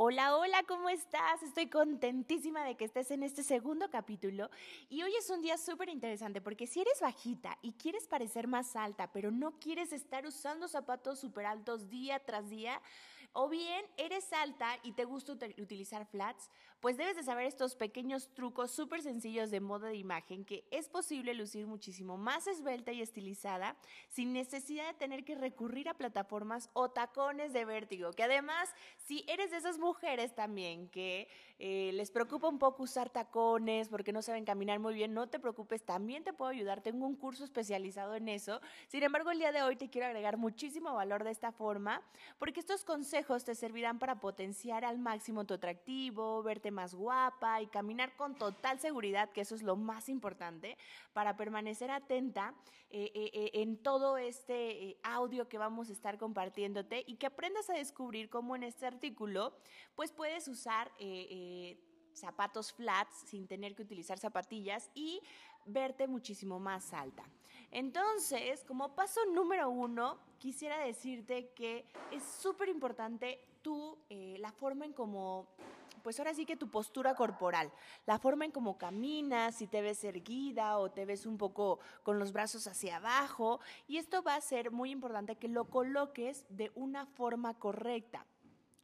Hola, hola, ¿cómo estás? Estoy contentísima de que estés en este segundo capítulo y hoy es un día súper interesante porque si eres bajita y quieres parecer más alta, pero no quieres estar usando zapatos súper altos día tras día, o bien eres alta y te gusta utilizar flats, pues debes de saber estos pequeños trucos súper sencillos de moda de imagen que es posible lucir muchísimo más esbelta y estilizada sin necesidad de tener que recurrir a plataformas o tacones de vértigo, que además si eres de esas mujeres también que eh, les preocupa un poco usar tacones porque no saben caminar muy bien, no te preocupes, también te puedo ayudar, tengo un curso especializado en eso. Sin embargo, el día de hoy te quiero agregar muchísimo valor de esta forma porque estos consejos te servirán para potenciar al máximo tu atractivo, verte más guapa y caminar con total seguridad, que eso es lo más importante, para permanecer atenta eh, eh, en todo este audio que vamos a estar compartiéndote y que aprendas a descubrir cómo en este artículo pues puedes usar zapatos flats sin tener que utilizar zapatillas y verte muchísimo más alta. Entonces, como paso número uno, quisiera decirte que es súper importante tú, eh, la forma en cómo pues ahora sí que tu postura corporal, la forma en cómo caminas, si te ves erguida o te ves un poco con los brazos hacia abajo, y esto va a ser muy importante que lo coloques de una forma correcta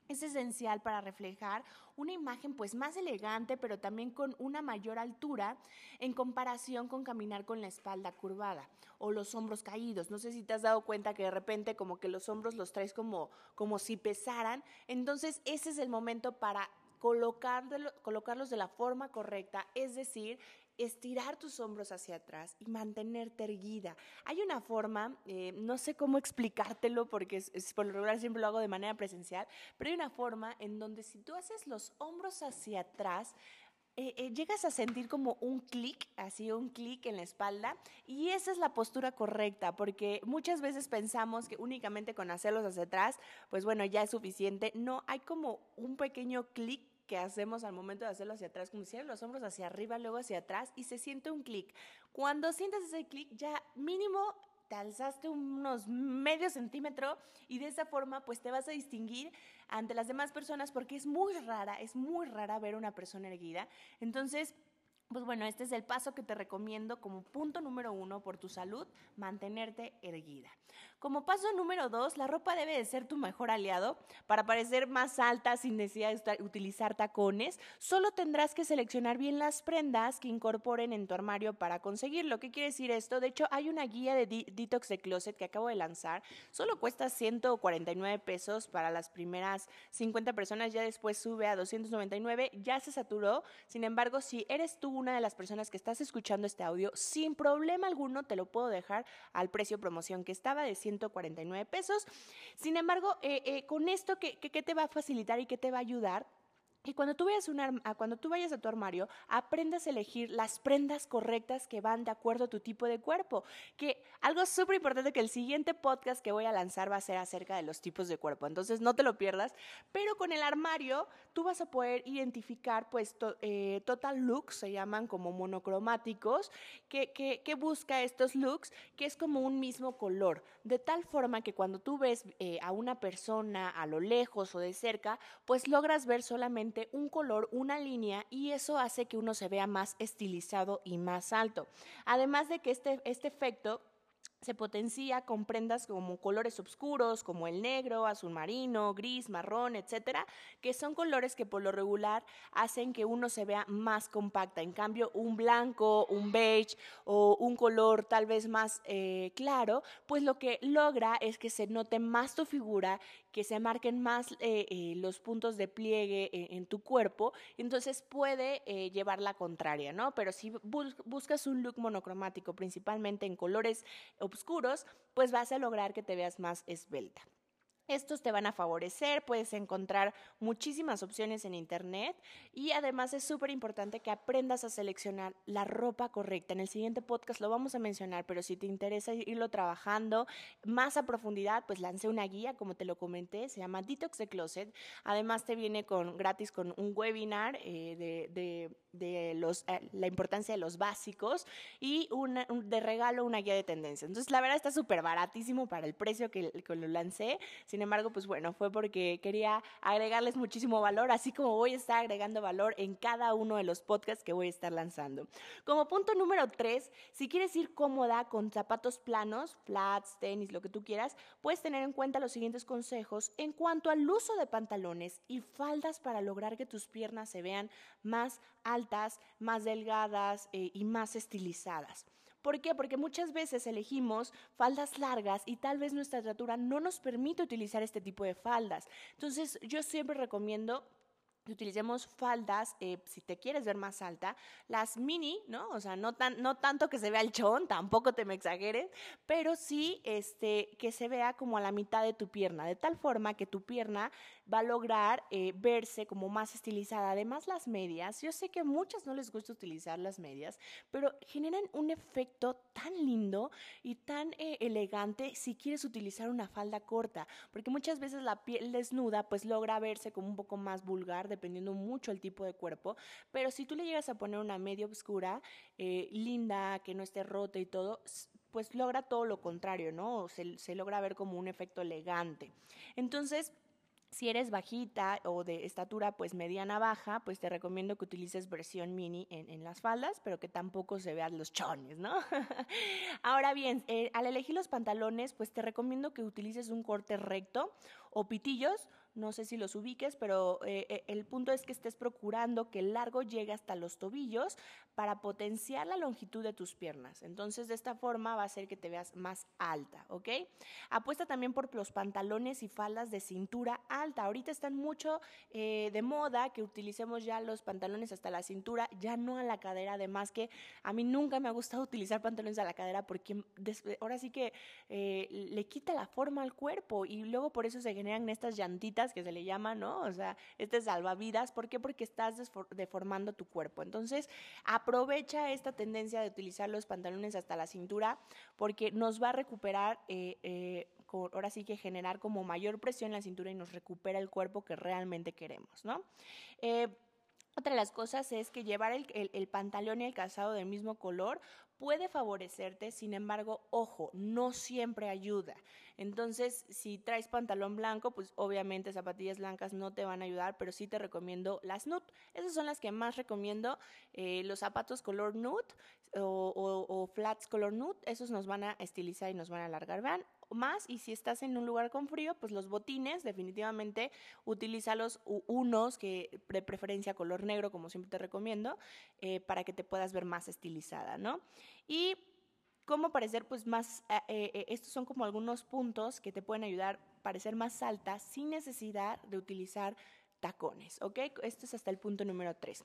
es esencial para reflejar una imagen pues más elegante, pero también con una mayor altura en comparación con caminar con la espalda curvada o los hombros caídos. No sé si te has dado cuenta que de repente como que los hombros los traes como, como si pesaran. Entonces ese es el momento para colocarlos de la forma correcta, es decir, estirar tus hombros hacia atrás y mantenerte erguida. Hay una forma, eh, no sé cómo explicártelo porque es, por lo regular siempre lo hago de manera presencial, pero hay una forma en donde si tú haces los hombros hacia atrás, eh, eh, llegas a sentir como un clic, así un clic en la espalda, y esa es la postura correcta, porque muchas veces pensamos que únicamente con hacerlos hacia atrás, pues bueno, ya es suficiente. No, hay como un pequeño clic que hacemos al momento de hacerlo hacia atrás, como si los hombros hacia arriba, luego hacia atrás y se siente un clic. Cuando sientes ese clic, ya mínimo te alzaste unos medio centímetro y de esa forma pues te vas a distinguir ante las demás personas porque es muy rara, es muy rara ver una persona erguida. Entonces, pues bueno, este es el paso que te recomiendo como punto número uno por tu salud, mantenerte erguida. Como paso número dos, la ropa debe de ser tu mejor aliado para parecer más alta sin necesidad de utilizar tacones. Solo tendrás que seleccionar bien las prendas que incorporen en tu armario para conseguirlo. ¿Qué quiere decir esto? De hecho, hay una guía de Detox de Closet que acabo de lanzar. Solo cuesta 149 pesos para las primeras 50 personas, ya después sube a 299, ya se saturó. Sin embargo, si eres tú una de las personas que estás escuchando este audio, sin problema alguno te lo puedo dejar al precio promoción que estaba de 149 pesos. Sin embargo, eh, eh, con esto, ¿qué, ¿qué te va a facilitar y qué te va a ayudar? Y cuando tú, vayas a cuando tú vayas a tu armario, aprendas a elegir las prendas correctas que van de acuerdo a tu tipo de cuerpo. Que algo súper importante que el siguiente podcast que voy a lanzar va a ser acerca de los tipos de cuerpo. Entonces no te lo pierdas. Pero con el armario tú vas a poder identificar pues eh, total looks, se llaman como monocromáticos, que, que, busca estos looks, que es como un mismo color. De tal forma que cuando tú ves eh, a una persona a lo lejos o de cerca, pues logras ver solamente un color, una línea y eso hace que uno se vea más estilizado y más alto. Además de que este, este efecto se potencia con prendas como colores oscuros, como el negro, azul marino, gris, marrón, etcétera, que son colores que por lo regular hacen que uno se vea más compacta. En cambio, un blanco, un beige o un color tal vez más eh, claro, pues lo que logra es que se note más tu figura, que se marquen más eh, eh, los puntos de pliegue en tu cuerpo, entonces puede llevar la contraria, ¿no? Pero si buscas un look monocromático, principalmente en colores oscuros, pues vas a lograr que te veas más esbelta. Estos te van a favorecer, puedes encontrar muchísimas opciones en internet y además es súper importante que aprendas a seleccionar la ropa correcta. En el siguiente podcast lo vamos a mencionar, pero si te interesa irlo trabajando más a profundidad, pues lancé una guía, como te lo comenté, se llama Detox the Closet. Además te viene con gratis con un webinar eh, de, los, eh, la importancia de los básicos y de regalo una guía de tendencia. Entonces la verdad está súper baratísimo para el precio que lo lancé sin embargo, pues bueno, fue porque quería agregarles muchísimo valor, así como voy a estar agregando valor en cada uno de los podcasts que voy a estar lanzando. Como punto número tres, si quieres ir cómoda con zapatos planos, flats, tenis, lo que tú quieras, puedes tener en cuenta los siguientes consejos en cuanto al uso de pantalones y faldas para lograr que tus piernas se vean más altas, más delgadas eh, y más estilizadas. ¿Por qué? Porque muchas veces elegimos faldas largas y tal vez nuestra estatura no nos permite utilizar este tipo de faldas. Entonces yo siempre recomiendo utilicemos faldas, eh, si te quieres ver más alta, las mini, ¿no? O sea, no, tan, no tanto que se vea el chón, tampoco te me exageres, pero sí este, que se vea como a la mitad de tu pierna, de tal forma que tu pierna va a lograr eh, verse como más estilizada. Además, las medias, yo sé que muchas no les gusta utilizar las medias, pero generan un efecto tan lindo y tan eh, elegante si quieres utilizar una falda corta, porque muchas veces la piel desnuda pues logra verse como un poco más vulgar, dependiendo mucho el tipo de cuerpo, pero si tú le llegas a poner una media oscura, eh, linda, que no esté rota y todo, pues logra todo lo contrario, ¿no? Se, logra ver como un efecto elegante. Entonces, si eres bajita o de estatura pues mediana baja, pues te recomiendo que utilices versión mini en, las faldas, pero que tampoco se vean los chones, ¿no? Ahora bien, eh, al elegir los pantalones, pues te recomiendo que utilices un corte recto o pitillos no sé si los ubiques, pero eh, eh, el punto es que estés procurando que el largo llegue hasta los tobillos para potenciar la longitud de tus piernas. Entonces, de esta forma va a hacer que te veas más alta, ¿ok? Apuesta también por los pantalones y faldas de cintura alta. Ahorita están mucho eh, de moda que utilicemos ya los pantalones hasta la cintura, ya no a la cadera. Además que a mí nunca me ha gustado utilizar pantalones a la cadera porque ahora sí que le quita la forma al cuerpo y luego por eso se generan estas llantitas que se le llama, ¿no? O sea, este salvavidas. ¿Por qué? Porque estás deformando tu cuerpo. Entonces, aprovecha esta tendencia de utilizar los pantalones hasta la cintura porque nos va a recuperar, eh, eh, ahora sí que generar como mayor presión en la cintura y nos recupera el cuerpo que realmente queremos, ¿no? Eh, otra de las cosas es que llevar el, pantalón y el calzado del mismo color puede favorecerte, sin embargo, ojo, no siempre ayuda. Entonces, si traes pantalón blanco, pues obviamente zapatillas blancas no te van a ayudar, pero sí te recomiendo las nude. Esas son las que más recomiendo. Eh, los zapatos color nude o, flats color nude, esos nos van a estilizar y nos van a alargar. Vean, más y si estás en un lugar con frío, pues los botines definitivamente utilízalos unos que de preferencia color negro como siempre te recomiendo eh, para que te puedas ver más estilizada, ¿no? Y cómo parecer pues más, eh, eh, estos son como algunos puntos que te pueden ayudar a parecer más alta sin necesidad de utilizar tacones, ¿ok? Esto es hasta el punto número 3.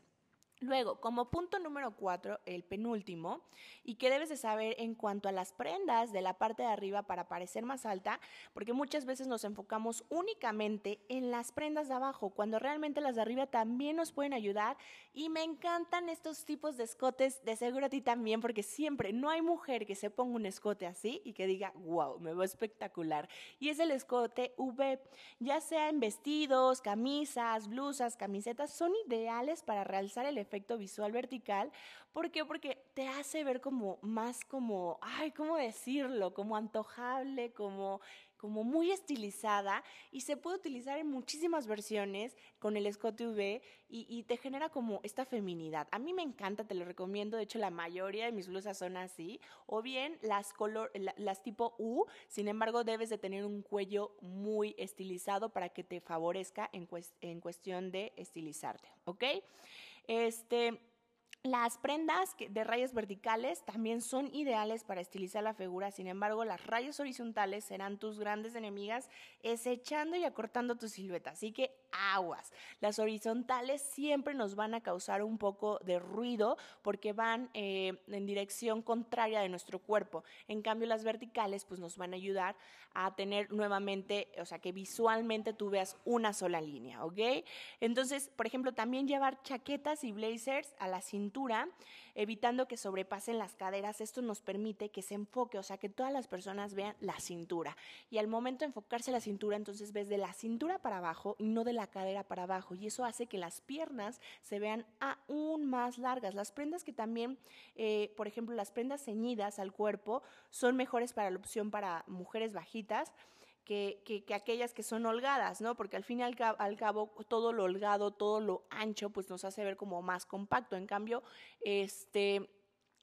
Luego, como punto número cuatro, el penúltimo, y que debes de saber en cuanto a las prendas de la parte de arriba para parecer más alta, porque muchas veces nos enfocamos únicamente en las prendas de abajo, cuando realmente las de arriba también nos pueden ayudar. Y me encantan estos tipos de escotes, de seguro a ti también, porque siempre no hay mujer que se ponga un escote así y que diga, wow, me veo espectacular. Y es el escote V, ya sea en vestidos, camisas, blusas, camisetas, son ideales para realzar el efecto efecto visual vertical. ¿Por qué? Porque te hace ver como más como, ay, ¿cómo decirlo? Como antojable, como como muy estilizada y se puede utilizar en muchísimas versiones con el escote V y, te genera como esta feminidad. A mí me encanta, te lo recomiendo, de hecho la mayoría de mis blusas son así, o bien las, color, las tipo U, sin embargo debes de tener un cuello muy estilizado para que te favorezca en, en cuestión de estilizarte, ¿ok? Este, las prendas de rayas verticales también son ideales para estilizar la figura, sin embargo, las rayas horizontales serán tus grandes enemigas, echando y acortando tu silueta. Así que aguas. Las horizontales siempre nos van a causar un poco de ruido porque van eh, en dirección contraria de nuestro cuerpo. En cambio, las verticales pues nos van a ayudar a tener nuevamente, o sea, que visualmente tú veas una sola línea, ¿ok? Entonces, por ejemplo, también llevar chaquetas y blazers a la cintura, evitando que sobrepasen las caderas. Esto nos permite que se enfoque, o sea, que todas las personas vean la cintura. Y al momento de enfocarse la cintura, entonces ves de la cintura para abajo y no de la cadera para abajo. Y eso hace que las piernas se vean aún más largas. Las prendas que también, eh, por ejemplo, las prendas ceñidas al cuerpo son mejores para la opción para mujeres bajitas. Que, que, aquellas que son holgadas, ¿no? Porque al fin y al al cabo, todo lo holgado, todo lo ancho, pues nos hace ver como más compacto. En cambio, este,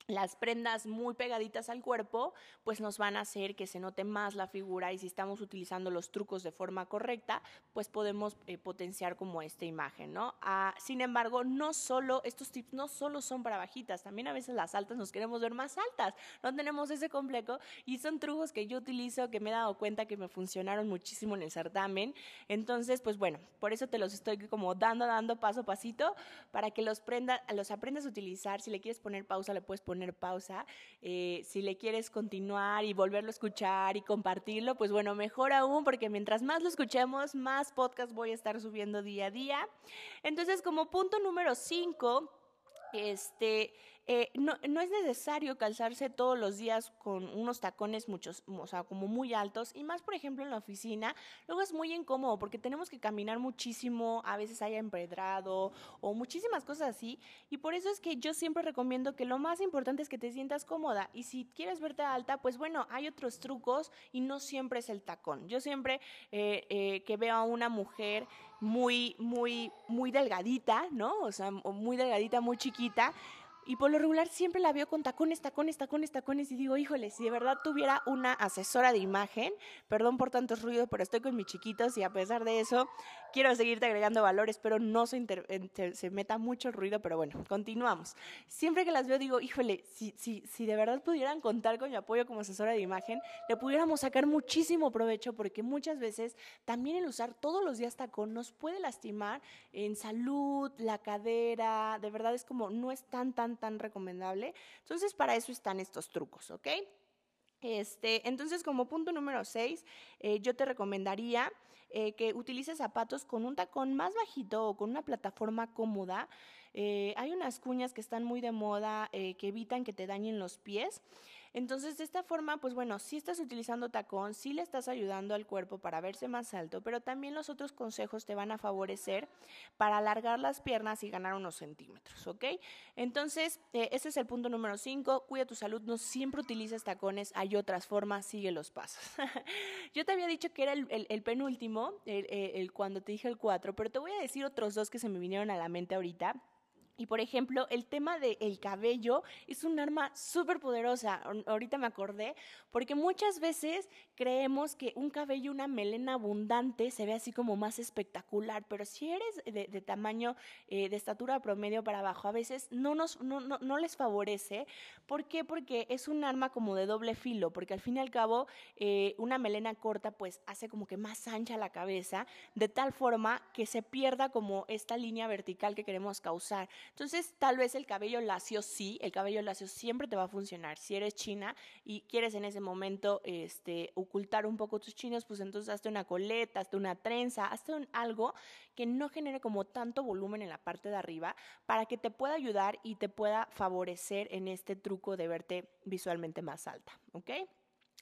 las prendas muy pegaditas al cuerpo, pues nos van a hacer que se note más la figura y si estamos utilizando los trucos de forma correcta, pues podemos eh, potenciar como esta imagen, ¿no? Ah, sin embargo, no solo, estos tips no solo son para bajitas, también a veces las altas nos queremos ver más altas, no tenemos ese complejo y son trucos que yo utilizo, que me he dado cuenta que me funcionaron muchísimo en el certamen. Entonces, pues bueno, por eso te los estoy como dando, dando paso a pasito para que los, prenda, los aprendas a utilizar. Si le quieres poner pausa, le puedes poner pausa. Eh, si le quieres continuar y volverlo a escuchar y compartirlo, pues bueno, mejor aún, porque mientras más lo escuchemos, más podcast voy a estar subiendo día a día. Entonces, como punto número 5, este, eh, no, es necesario calzarse todos los días con unos tacones muchos, o sea, como muy altos, y más, por ejemplo, en la oficina, luego es muy incómodo porque tenemos que caminar muchísimo, a veces haya empedrado o muchísimas cosas así, y por eso es que yo siempre recomiendo que lo más importante es que te sientas cómoda, y si quieres verte alta, pues bueno, hay otros trucos y no siempre es el tacón. Yo siempre eh, eh, que veo a una mujer muy, muy, muy delgadita, ¿no? O sea, muy delgadita, muy chiquita, y por lo regular siempre la veo con tacones, tacones, tacones, tacones. Y digo, híjole, si de verdad tuviera una asesora de imagen, perdón por tanto ruido, pero estoy con mis chiquitos y a pesar de eso, quiero seguirte agregando valores, pero no se, se meta mucho ruido. Pero bueno, continuamos. Siempre que las veo, digo, híjole, si, si, si de verdad pudieran contar con mi apoyo como asesora de imagen, le pudiéramos sacar muchísimo provecho porque muchas veces también el usar todos los días tacón nos puede lastimar en salud, la cadera. De verdad es como, no es tan, tan tan recomendable. Entonces, para eso están estos trucos, ¿ok? Este, entonces, como punto número 6, eh, yo te recomendaría eh, que utilices zapatos con un tacón más bajito o con una plataforma cómoda. Eh, hay unas cuñas que están muy de moda que evitan que te dañen los pies. Entonces, de esta forma, pues bueno, si estás utilizando tacón, sí le estás ayudando al cuerpo para verse más alto, pero también los otros consejos te van a favorecer para alargar las piernas y ganar unos centímetros, ¿ok? Entonces, eh, ese es el punto número 5. Cuida tu salud, no siempre utilices tacones, hay otras formas, sigue los pasos. Yo te había dicho que era el, penúltimo, el, cuando te dije el 4, pero te voy a decir otros dos que se me vinieron a la mente ahorita. Y por ejemplo, el tema del cabello es un arma súper poderosa. Ahorita me acordé, porque muchas veces creemos que un cabello, una melena abundante, se ve así como más espectacular, pero si eres de, tamaño, eh, de estatura promedio para abajo, a veces no, nos, no, no, les favorece. ¿Por qué? Porque es un arma como de doble filo, porque al fin y al cabo, eh, una melena corta pues hace como que más ancha la cabeza, de tal forma que se pierda como esta línea vertical que queremos causar. Entonces, tal vez el cabello lacio sí, el cabello lacio siempre te va a funcionar. Si eres china y quieres en ese momento este, ocultar un poco tus chinos, pues entonces hazte una coleta, hazte una trenza, hazte un, algo que no genere como tanto volumen en la parte de arriba para que te pueda ayudar y te pueda favorecer en este truco de verte visualmente más alta, ¿ok?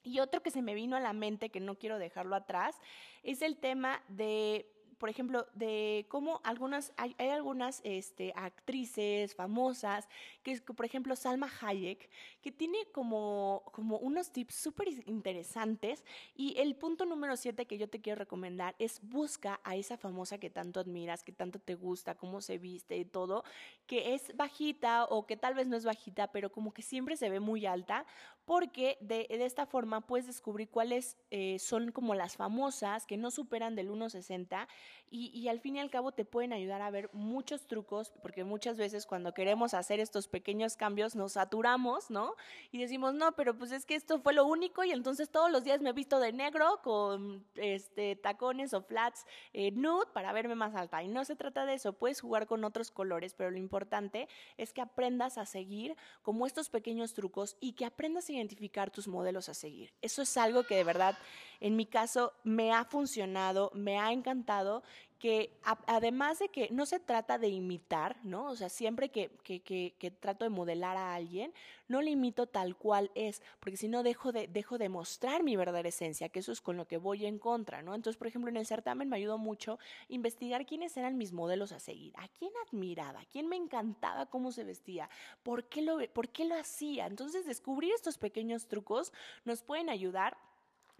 Y otro que se me vino a la mente, que no quiero dejarlo atrás, es el tema de por ejemplo, de cómo algunas, hay, algunas este, actrices famosas, que por ejemplo, Salma Hayek, que tiene como, como unos tips súper interesantes. Y el punto número siete que yo te quiero recomendar es busca a esa famosa que tanto admiras, que tanto te gusta, cómo se viste y todo, que es bajita o que tal vez no es bajita, pero como que siempre se ve muy alta, porque de, esta forma puedes descubrir cuáles eh, son como las famosas que no superan del 1,60 y, y, al fin y al cabo te pueden ayudar a ver muchos trucos, porque muchas veces cuando queremos hacer estos pequeños cambios nos saturamos, ¿no? Y decimos, no, pero pues es que esto fue lo único y entonces todos los días me he visto de negro con este, tacones o flats eh, nude para verme más alta. Y no se trata de eso, puedes jugar con otros colores, pero lo importante es que aprendas a seguir como estos pequeños trucos y que aprendas a identificar tus modelos a seguir. Eso es algo que de verdad en mi caso me ha funcionado, me ha encantado que además de que no se trata de imitar, ¿no? O sea, siempre que, que, que, trato de modelar a alguien, no le imito tal cual es, porque si no dejo de, dejo de mostrar mi verdadera esencia, que eso es con lo que voy en contra, ¿no? Entonces, por ejemplo, en el certamen me ayudó mucho investigar quiénes eran mis modelos a seguir, a quién admiraba, a quién me encantaba cómo se vestía, por qué lo, por qué lo hacía. Entonces, descubrir estos pequeños trucos nos pueden ayudar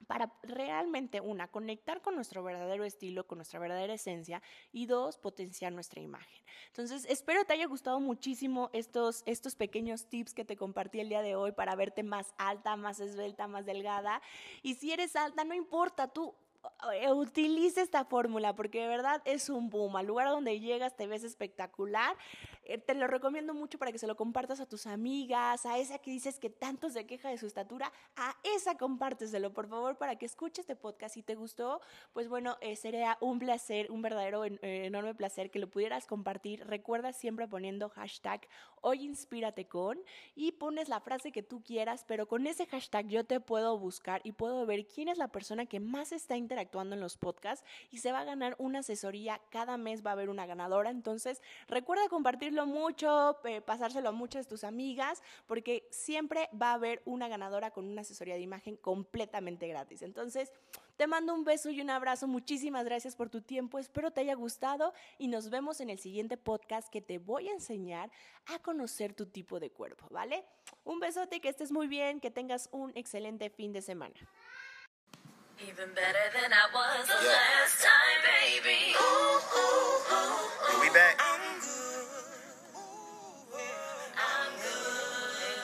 para realmente, una, conectar con nuestro verdadero estilo, con nuestra verdadera esencia, y dos, potenciar nuestra imagen. Entonces, espero te haya gustado muchísimo estos, estos pequeños tips que te compartí el día de hoy para verte más alta, más esbelta, más delgada. Y si eres alta, no importa, tú eh, utilice esta fórmula porque de verdad es un boom. Al lugar donde llegas te ves espectacular. Eh, te lo recomiendo mucho para que se lo compartas a tus amigas, a esa que dices que tanto se queja de su estatura, a esa compárteselo, por favor, para que escuches este podcast. Si te gustó, pues bueno, eh, sería un placer, un verdadero enorme placer que lo pudieras compartir. Recuerda siempre poniendo hashtag hoy inspírate con y pones la frase que tú quieras, pero con ese hashtag yo te puedo buscar y puedo ver quién es la persona que más está interactuando en los podcasts y se va a ganar una asesoría. Cada mes va a haber una ganadora. Entonces, recuerda compartirlo mucho, eh, pasárselo a muchas de tus amigas, porque siempre va a haber una ganadora con una asesoría de imagen completamente gratis. Entonces, te mando un beso y un abrazo. Muchísimas gracias por tu tiempo. Espero te haya gustado y nos vemos en el siguiente podcast que te voy a enseñar a conocer tu tipo de cuerpo, ¿vale? Un besote, que estés muy bien, que tengas un excelente fin de semana. Even better than I was the last time, baby. Ooh, ooh, ooh,